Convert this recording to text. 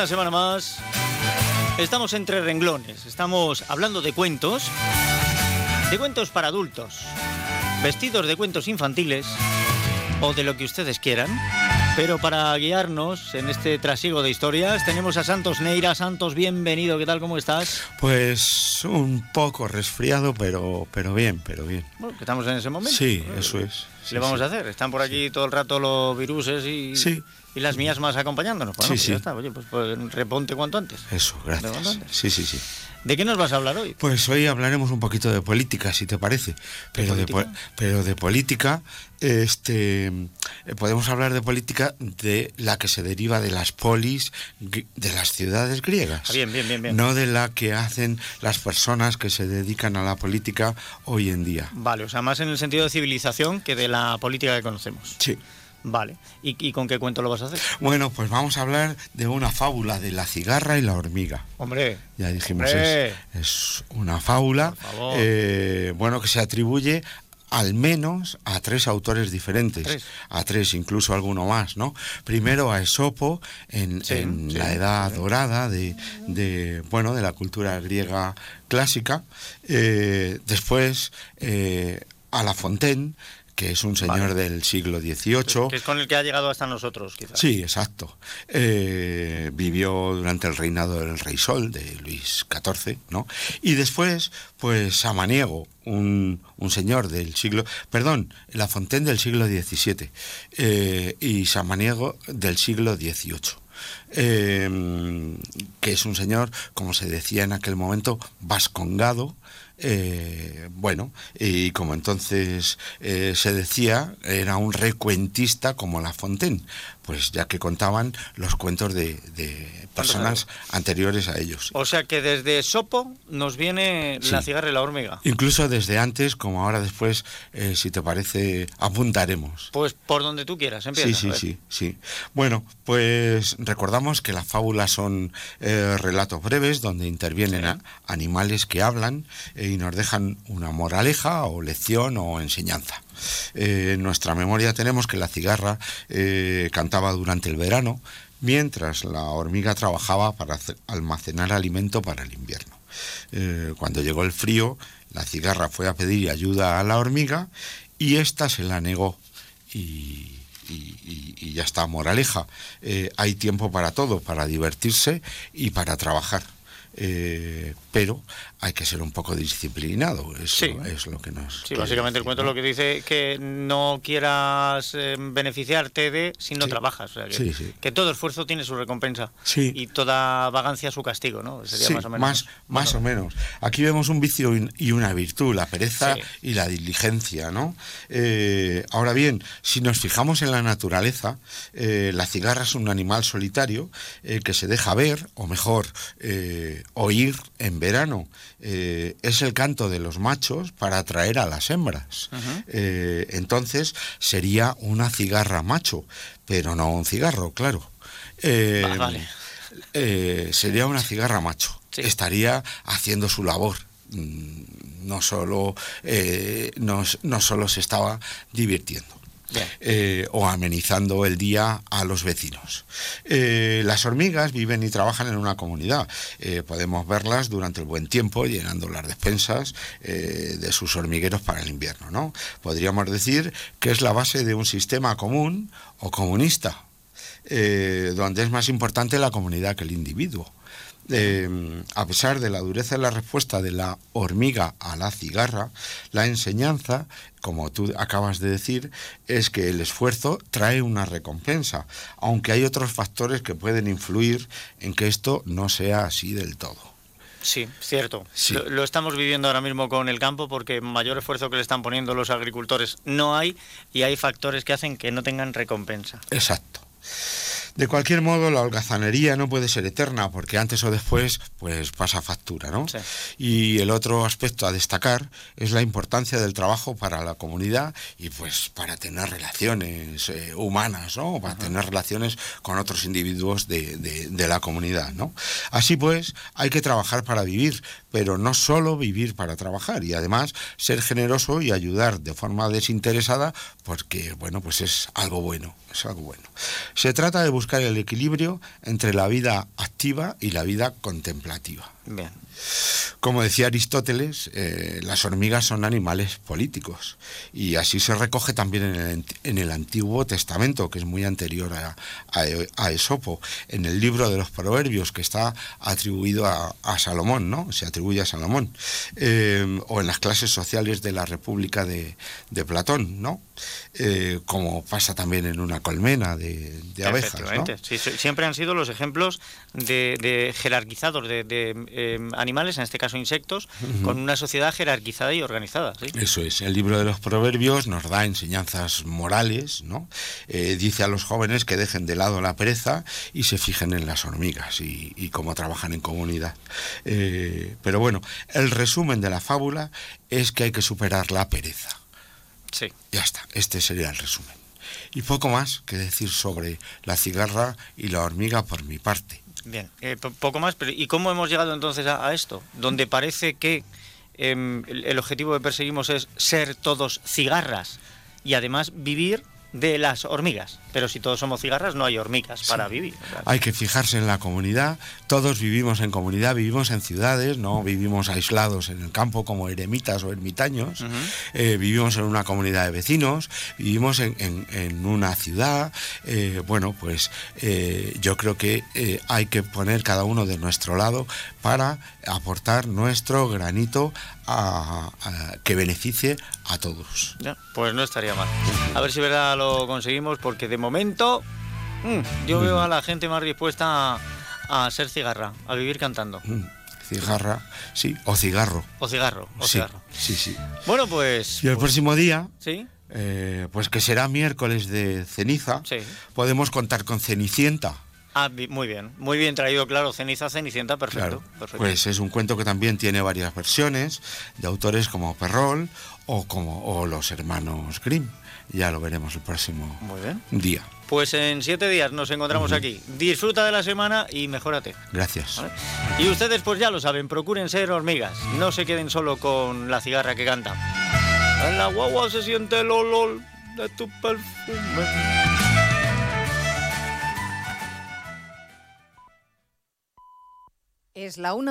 una semana más. Estamos entre renglones. Estamos hablando de cuentos. De cuentos para adultos. Vestidos de cuentos infantiles. O de lo que ustedes quieran. Pero para guiarnos en este trasiego de historias tenemos a Santos Neira. Santos, bienvenido. ¿Qué tal? ¿Cómo estás? Pues un poco resfriado, pero, pero bien, pero bien. Bueno, que estamos en ese momento. Sí, eso es. ¿Qué le vamos a hacer? Están por aquí todo el rato los viruses y, Sí. Y las mías más acompañándonos. Bueno, Sí, pues sí. ya está. Oye, pues, pues reponte cuanto antes. Eso, gracias. ¿De Sí, sí, sí. ¿De qué nos vas a hablar hoy? Pues hoy hablaremos un poquito de política, si te parece. Pero de, po- pero de política, este, eh, podemos hablar de política de la que se deriva de las polis, de las ciudades griegas. Ah, bien, bien, bien, bien. No de la que hacen las personas que se dedican a la política hoy en día. Vale, o sea, más en el sentido de civilización que de la política que conocemos. Sí. Vale. ¿Y, y con qué cuento lo vas a hacer? Bueno, pues vamos a hablar de una fábula de la cigarra y la hormiga. Hombre. Ya dijimos, Hombre. es, es una fábula, Por favor. eh, bueno, que se atribuye al menos a tres autores diferentes, Tres. a tres, incluso alguno más, ¿no? Primero a Esopo en, Sí, en sí, la edad sí. dorada de, de, bueno, de la cultura griega clásica, eh, después eh, a La Fontaine, que es un señor Vale. del siglo XVIII, Que es con el que ha llegado hasta nosotros, quizás. Sí, exacto. Eh, vivió durante el reinado del rey Sol de Luis XIV, ¿no? Y después, pues Samaniego, un, un señor del siglo, perdón, La Fontaine del siglo XVII eh, y Samaniego del siglo XVIII. eh, que es un señor, como se decía en aquel momento, vascongado, eh, bueno, y como entonces eh, se decía, era un recuentista como La Fontaine, pues ya que contaban los cuentos de, de personas anteriores a ellos. O sea que desde Sopo nos viene la cigarra y la hormiga. Incluso desde antes, como ahora después, eh, si te parece, apuntaremos. Pues por donde tú quieras, empieza. Sí, sí, sí, sí. Bueno, pues recordamos que las fábulas son relatos breves donde intervienen Sí. a- animales que hablan y nos dejan una moraleja o lección o enseñanza. Eh, en nuestra memoria tenemos que la cigarra eh, cantaba durante el verano, mientras la hormiga trabajaba para almacenar alimento para el invierno. Eh, cuando llegó el frío, la cigarra fue a pedir ayuda a la hormiga y ésta se la negó. Y, y- ya está, moraleja. Hay tiempo para todo, para divertirse y para trabajar. Eh, pero hay que ser un poco disciplinado, eso Sí. es lo que nos... Sí, básicamente el decir, cuento ¿no? lo que dice que no quieras eh, beneficiarte de si no Sí. trabajas. O sea, que, Sí, sí. que todo esfuerzo tiene su recompensa. Y toda vagancia su castigo, ¿no? Sería más o menos. más, más o menos. Aquí vemos un vicio y- una virtud, la pereza y la diligencia, ¿no? Eh, ahora bien, si nos fijamos en la naturaleza, eh, la cigarra es un animal solitario que se deja ver, o mejor, eh, oír en verano. Eh, es el canto de los machos para atraer a las hembras. Eh, entonces sería una cigarra macho, pero no un cigarro, claro. Eh, vale. sería una cigarra macho. Sí. Estaría haciendo su labor. Mm, No solo, no, no solo se estaba divirtiendo. Eh, o amenizando el día a los vecinos. Eh, las hormigas viven y trabajan en una comunidad. Eh, podemos verlas durante el buen tiempo llenando las despensas de sus hormigueros para el invierno. ¿no? Podríamos decir que es la base de un sistema común o comunista, donde es más importante la comunidad que el individuo. Eh, a pesar de la dureza de la respuesta de la hormiga a la cigarra, la enseñanza, como tú acabas de decir, es que el esfuerzo trae una recompensa, aunque hay otros factores que pueden influir en que esto no sea así del todo. Sí, cierto. Sí. Lo, lo estamos viviendo ahora mismo con el campo porque mayor esfuerzo que le están poniendo los agricultores no hay y hay factores que hacen que no tengan recompensa. Exacto. De cualquier modo, la holgazanería no puede ser eterna porque antes o después pues pasa factura, ¿no? Sí. Y el otro aspecto a destacar es la importancia del trabajo para la comunidad y pues para tener relaciones eh, humanas, ¿no? Para tener relaciones con otros individuos de, de- de la comunidad, ¿no? Así pues, hay que trabajar para vivir, pero no solo vivir para trabajar y además ser generoso y ayudar de forma desinteresada porque, bueno, pues es algo bueno, es algo bueno. Se trata de buscar buscar el equilibrio entre la vida activa y la vida contemplativa. Bien. Como decía Aristóteles, eh, las hormigas son animales políticos y así se recoge también en el, en el Antiguo Testamento, que es muy anterior a, a, a, Esopo, en el libro de los Proverbios, que está atribuido a, a Salomón, ¿no? Se atribuye a Salomón, eh, o en las clases sociales de la República de, de Platón, ¿no? Eh, como pasa también en una colmena de, de abejas. ¿no? Sí, siempre han sido los ejemplos de, de jerarquizados de, de eh, animales, en este caso insectos, uh -huh. con una sociedad jerarquizada y organizada. ¿sí? Eso es, el libro de los proverbios nos da enseñanzas morales, ¿no? Eh, dice a los jóvenes que dejen de lado la pereza y se fijen en las hormigas y, y cómo trabajan en comunidad. Eh, pero bueno, el resumen de la fábula es que hay que superar la pereza. Sí. Ya está, este sería el resumen. Y poco más que decir sobre la cigarra y la hormiga por mi parte. Bien, eh, poco más, pero ¿y cómo hemos llegado entonces a, a esto? Donde parece que eh, el, el objetivo que perseguimos es ser todos cigarras y además vivir de las hormigas. Pero si todos somos cigarras, no hay hormigas para vivir. Hay que fijarse en la comunidad. Todos vivimos en comunidad, vivimos en ciudades, no vivimos aislados en el campo como eremitas o ermitaños. Eh, vivimos en una comunidad de vecinos, vivimos en, en- en una ciudad. Eh, bueno, pues eh, yo creo que hay que poner cada uno de nuestro lado para aportar nuestro granito a- a- que beneficie a todos. Ya, pues no estaría mal. A ver si verdad lo conseguimos, porque de momento mm, yo veo a la gente más dispuesta a, a ser cigarra, a vivir cantando. Mm, Cigarra, sí, o cigarro. O cigarro, o sí, cigarro. sí, sí. Bueno, pues. Y el pues, próximo día, Sí, eh, pues que será miércoles de ceniza, sí. podemos contar con Cenicienta. Ah, muy bien. Muy bien traído, claro. Ceniza, cenicienta, perfecto. Claro, perfecto. pues es un cuento que también tiene varias versiones de autores como Perrol o como o los hermanos Grimm. Ya lo veremos el próximo Muy bien. día. Pues en siete días nos encontramos aquí. Disfruta de la semana y mejórate. Gracias. ¿vale? Y ustedes pues ya lo saben, procuren ser hormigas. No se queden solo con la cigarra que canta. En la guagua se siente el olor de tu perfume. Es la una